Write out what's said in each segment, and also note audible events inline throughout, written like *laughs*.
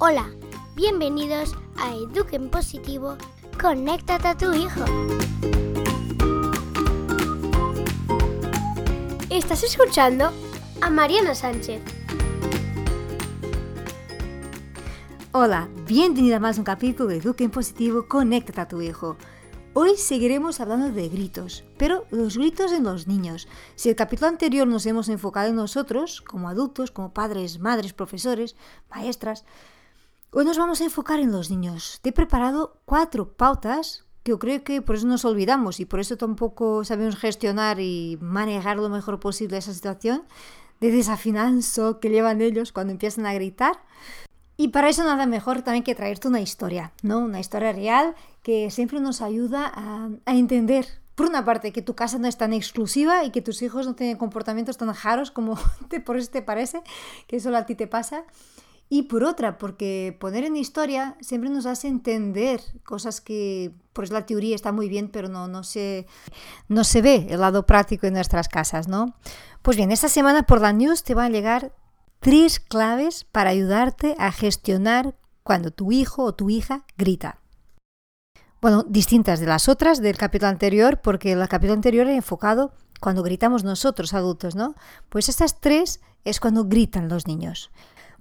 Hola, bienvenidos a Eduquen Positivo, conéctate a tu hijo. Estás escuchando a Mariana Sánchez. Hola, bienvenida a más un capítulo de Eduquen Positivo, conéctate a tu hijo. Hoy seguiremos hablando de gritos, pero los gritos en los niños. Si el capítulo anterior nos hemos enfocado en nosotros, como adultos, como padres, madres, profesores, maestras, hoy nos vamos a enfocar en los niños. Te he preparado cuatro pautas que yo creo que por eso nos olvidamos y por eso tampoco sabemos gestionar y manejar lo mejor posible esa situación de desafinanzo que llevan ellos cuando empiezan a gritar. Y para eso nada mejor también que traerte una historia, ¿no? Una historia real que siempre nos ayuda a, entender, por una parte, que tu casa no es tan exclusiva y que tus hijos no tienen comportamientos tan jaros como *laughs* te, por eso te parece, que solo a ti te pasa. Y por otra, porque poner en historia siempre nos hace entender cosas que, pues la teoría está muy bien, pero no, no, se, no se ve el lado práctico en nuestras casas, ¿no? Pues bien, esta semana por la news te va a llegar tres claves para ayudarte a gestionar cuando tu hijo o tu hija grita. Bueno, distintas de las otras del capítulo anterior, porque el capítulo anterior era enfocado cuando gritamos nosotros adultos, ¿no? Pues estas tres es cuando gritan los niños.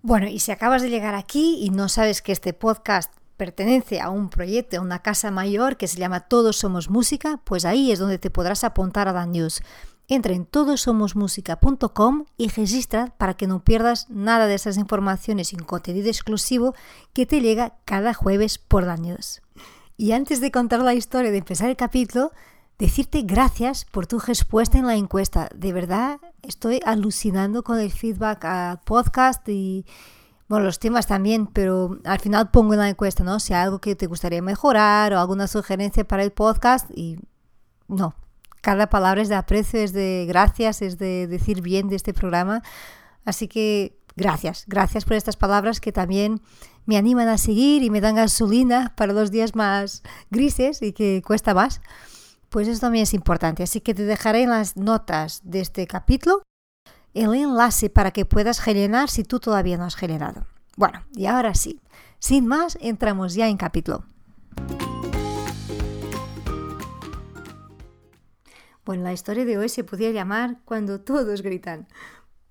Bueno, y si acabas de llegar aquí y no sabes que este podcast pertenece a un proyecto, a una casa mayor que se llama Todos Somos Música, pues ahí es donde te podrás apuntar a la news. Entra en todosomosmusica.com y registra para que no pierdas nada de esas informaciones sin contenido exclusivo que te llega cada jueves por la news. Y antes de contar la historia, de empezar el capítulo, decirte gracias por tu respuesta en la encuesta. De verdad, estoy alucinando con el feedback al podcast y, bueno, los temas también, pero al final pongo en la encuesta, ¿no? Si hay algo que te gustaría mejorar o alguna sugerencia para el podcast y no, cada palabra es de aprecio, es de gracias, es de decir bien de este programa. Así que gracias, gracias por estas palabras que también me animan a seguir y me dan gasolina para los días más grises y que cuesta más. Pues eso también es importante. Así que te dejaré en las notas de este capítulo el enlace para que puedas rellenar si tú todavía no has generado. Bueno, y ahora sí, sin más, entramos ya en capítulo. Bueno, la historia de hoy se podía llamar Cuando todos gritan.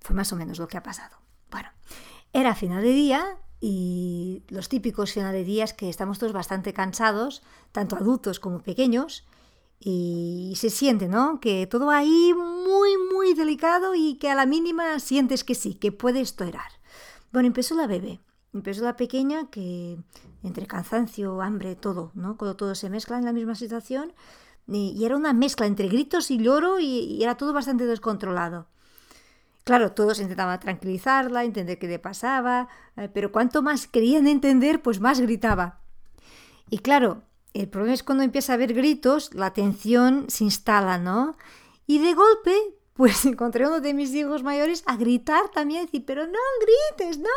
Fue más o menos lo que ha pasado. Bueno, era final de día y los típicos final de días que estamos todos bastante cansados, tanto adultos como pequeños, y se siente, ¿no? Que todo ahí muy, muy delicado y que a la mínima sientes que sí, que puedes tolerar. Bueno, empezó la bebé, empezó la pequeña que entre cansancio, hambre, todo, ¿no? Cuando todo se mezcla en la misma situación, y, era una mezcla entre gritos y lloro y, era todo bastante descontrolado. Claro, todos intentaban tranquilizarla, entender qué le pasaba, eh, pero cuanto más querían entender, pues más gritaba. Y claro, el problema es cuando empieza a haber gritos, la tensión se instala, ¿no? Y de golpe, pues *laughs* encontré a uno de mis hijos mayores a gritar también, decir, pero no grites, no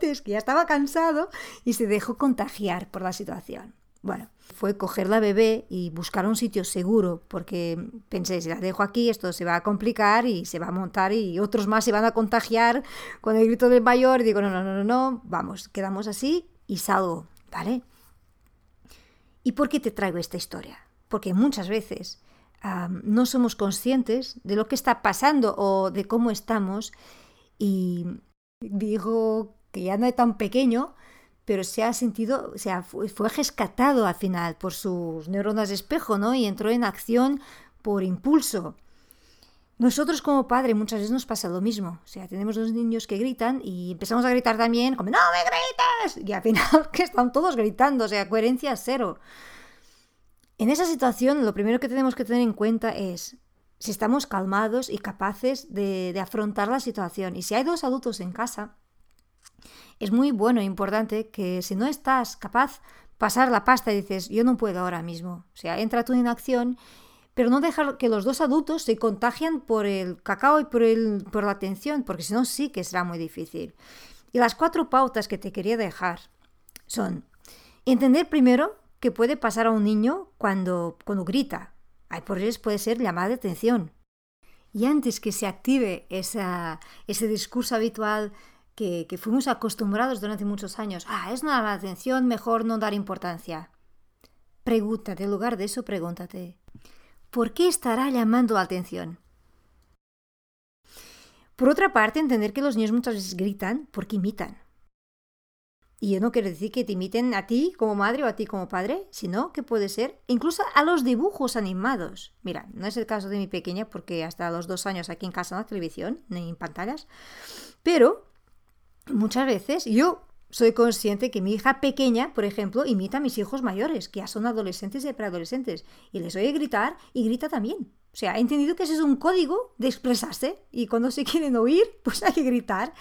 grites, que ya estaba cansado y se dejó contagiar por la situación. Bueno, fue coger la bebé y buscar un sitio seguro, porque pensé, si la dejo aquí, esto se va a complicar y se va a montar y otros más se van a contagiar con el grito del mayor. Y digo, no, no, no, no, no, vamos, quedamos así y salgo, ¿vale? ¿Y por qué te traigo esta historia? Porque muchas veces no somos conscientes de lo que está pasando o de cómo estamos y digo que ya no es tan pequeño, pero se ha sentido, o sea, fue, rescatado al final por sus neuronas de espejo, ¿no? Y entró en acción por impulso. Nosotros como padre muchas veces nos pasa lo mismo. O sea, tenemos dos niños que gritan y empezamos a gritar también, como, ¡no me grites! Y al final *laughs* que están todos gritando, o sea, coherencia cero. En esa situación, lo primero que tenemos que tener en cuenta es si estamos calmados y capaces de, de afrontar la situación. Y si hay dos adultos en casa, es muy bueno e importante que si no estás capaz pasar la pasta y dices, yo no puedo ahora mismo. O sea, entra tú en acción, pero no dejar que los dos adultos se contagien por el cacao y por, el, por la atención, porque si no sí que será muy difícil. Y las cuatro pautas que te quería dejar son entender primero que puede pasar a un niño cuando, cuando grita. Hay por eso puede ser llamada de atención. Y antes que se active esa, ese discurso habitual que, que fuimos acostumbrados durante muchos años. Ah, es una atención, mejor no dar importancia. Pregúntate, en lugar de eso, pregúntate, ¿por qué estará llamando la atención? Por otra parte, entender que los niños muchas veces gritan porque imitan. Y yo no quiero decir que te imiten a ti como madre o a ti como padre, sino que puede ser incluso a los dibujos animados. Mira, no es el caso de mi pequeña porque hasta los dos años aquí en casa no hay televisión ni en pantallas, pero muchas veces yo soy consciente que mi hija pequeña, por ejemplo, imita a mis hijos mayores, que ya son adolescentes y preadolescentes, y les oye gritar y grita también. O sea, he entendido que ese es un código de expresarse y cuando se quieren oír, pues hay que gritar,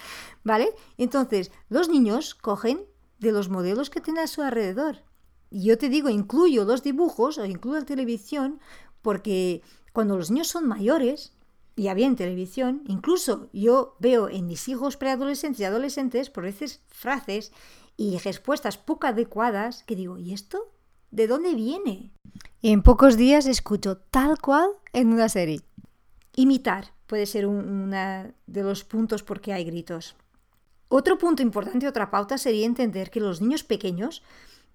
¿vale? Entonces, los niños cogen de los modelos que tienen a su alrededor. Y yo te digo, incluyo los dibujos o incluyo la televisión porque cuando los niños son mayores, ya bien televisión, incluso yo veo en mis hijos preadolescentes y adolescentes por veces frases y respuestas poco adecuadas que digo, ¿y esto? ¿De dónde viene? Y en pocos días escucho tal cual en una serie. Imitar puede ser uno de los puntos por qué hay gritos. Otro punto importante, otra pauta sería entender que los niños pequeños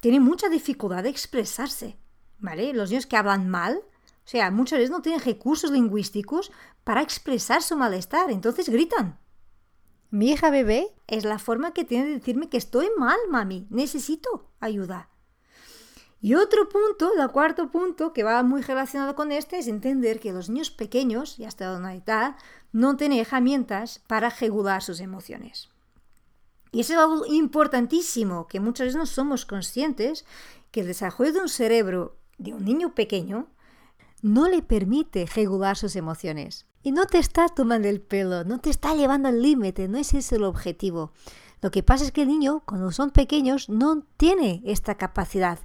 tienen mucha dificultad de expresarse, ¿vale? Los niños que hablan mal, o sea, muchas veces no tienen recursos lingüísticos para expresar su malestar, entonces gritan. Mi hija bebé es la forma que tiene de decirme que estoy mal, mami, necesito ayuda. Y otro punto, el cuarto punto, que va muy relacionado con este, es entender que los niños pequeños, y hasta una edad, no tienen herramientas para regular sus emociones. Y eso es algo importantísimo, que muchas veces no somos conscientes, que el desarrollo de un cerebro de un niño pequeño no le permite regular sus emociones. Y no te está tomando el pelo, no te está llevando al límite, no es ese el objetivo. Lo que pasa es que el niño, cuando son pequeños, no tiene esta capacidad.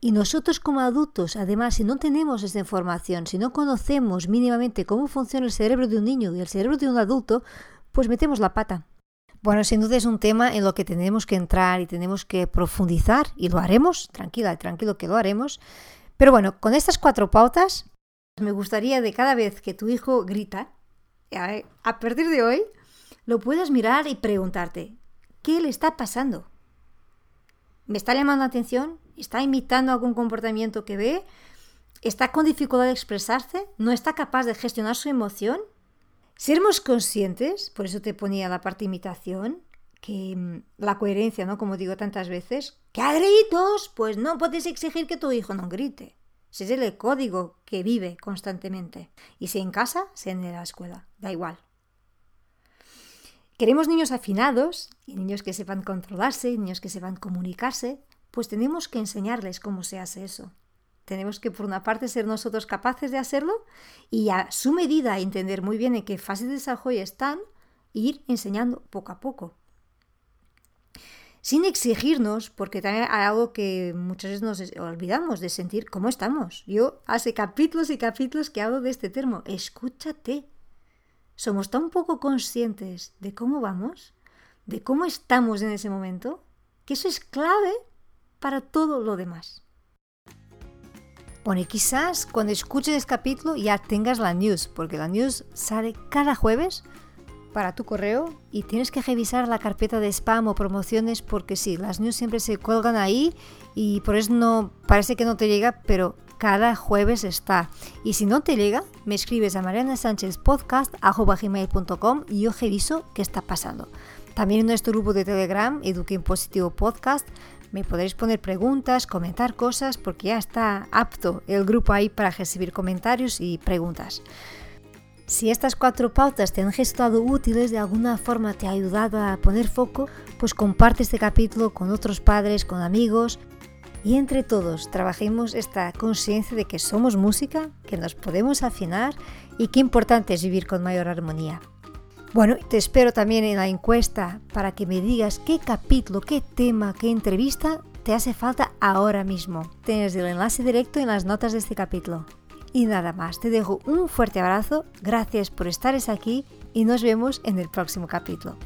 Y nosotros como adultos, además, si no tenemos esta información, si no conocemos mínimamente cómo funciona el cerebro de un niño y el cerebro de un adulto, pues metemos la pata. Bueno, sin duda es un tema en lo que tenemos que entrar y tenemos que profundizar y lo haremos, tranquila tranquilo que lo haremos. Pero bueno, con estas cuatro pautas, me gustaría de cada vez que tu hijo grita, a partir de hoy, lo puedas mirar y preguntarte, ¿qué le está pasando? ¿Me está llamando la atención? ¿Está imitando algún comportamiento que ve? ¿Está con dificultad de expresarse? ¿No está capaz de gestionar su emoción? Sermos conscientes, por eso te ponía la parte imitación, que mm, la coherencia, ¿no? Como digo tantas veces, que a gritos, pues no puedes exigir que tu hijo no grite. Ese es el código que vive constantemente. Y si en casa, sea en la escuela, da igual. Queremos niños afinados y niños que sepan controlarse, niños que sepan comunicarse, pues tenemos que enseñarles cómo se hace eso. Tenemos que, por una parte, ser nosotros capaces de hacerlo y a su medida entender muy bien en qué fase de desarrollo están e ir enseñando poco a poco. Sin exigirnos, porque también hay algo que muchas veces nos olvidamos de sentir cómo estamos. Yo hace capítulos y capítulos que hablo de este termo. Escúchate. Somos tan poco conscientes de cómo vamos, de cómo estamos en ese momento, que eso es clave para todo lo demás. Bueno, y quizás cuando escuches este capítulo ya tengas la news, porque la news sale cada jueves para tu correo y tienes que revisar la carpeta de spam o promociones porque sí, las news siempre se cuelgan ahí y por eso no parece que no te llega, pero cada jueves está. Y si no te llega, me escribes a Mariana Sánchez Podcast y yo reviso qué está pasando. También en nuestro grupo de Telegram, Eduque Positivo Podcast, me podréis poner preguntas, comentar cosas, porque ya está apto el grupo ahí para recibir comentarios y preguntas. Si estas cuatro pautas te han resultado útiles, de alguna forma te ha ayudado a poner foco, pues comparte este capítulo con otros padres, con amigos y entre todos trabajemos esta conciencia de que somos música, que nos podemos afinar y qué importante es vivir con mayor armonía. Bueno, te espero también en la encuesta para que me digas qué capítulo, qué tema, qué entrevista te hace falta ahora mismo. Tienes el enlace directo en las notas de este capítulo. Y nada más, te dejo un fuerte abrazo, gracias por estar aquí y nos vemos en el próximo capítulo.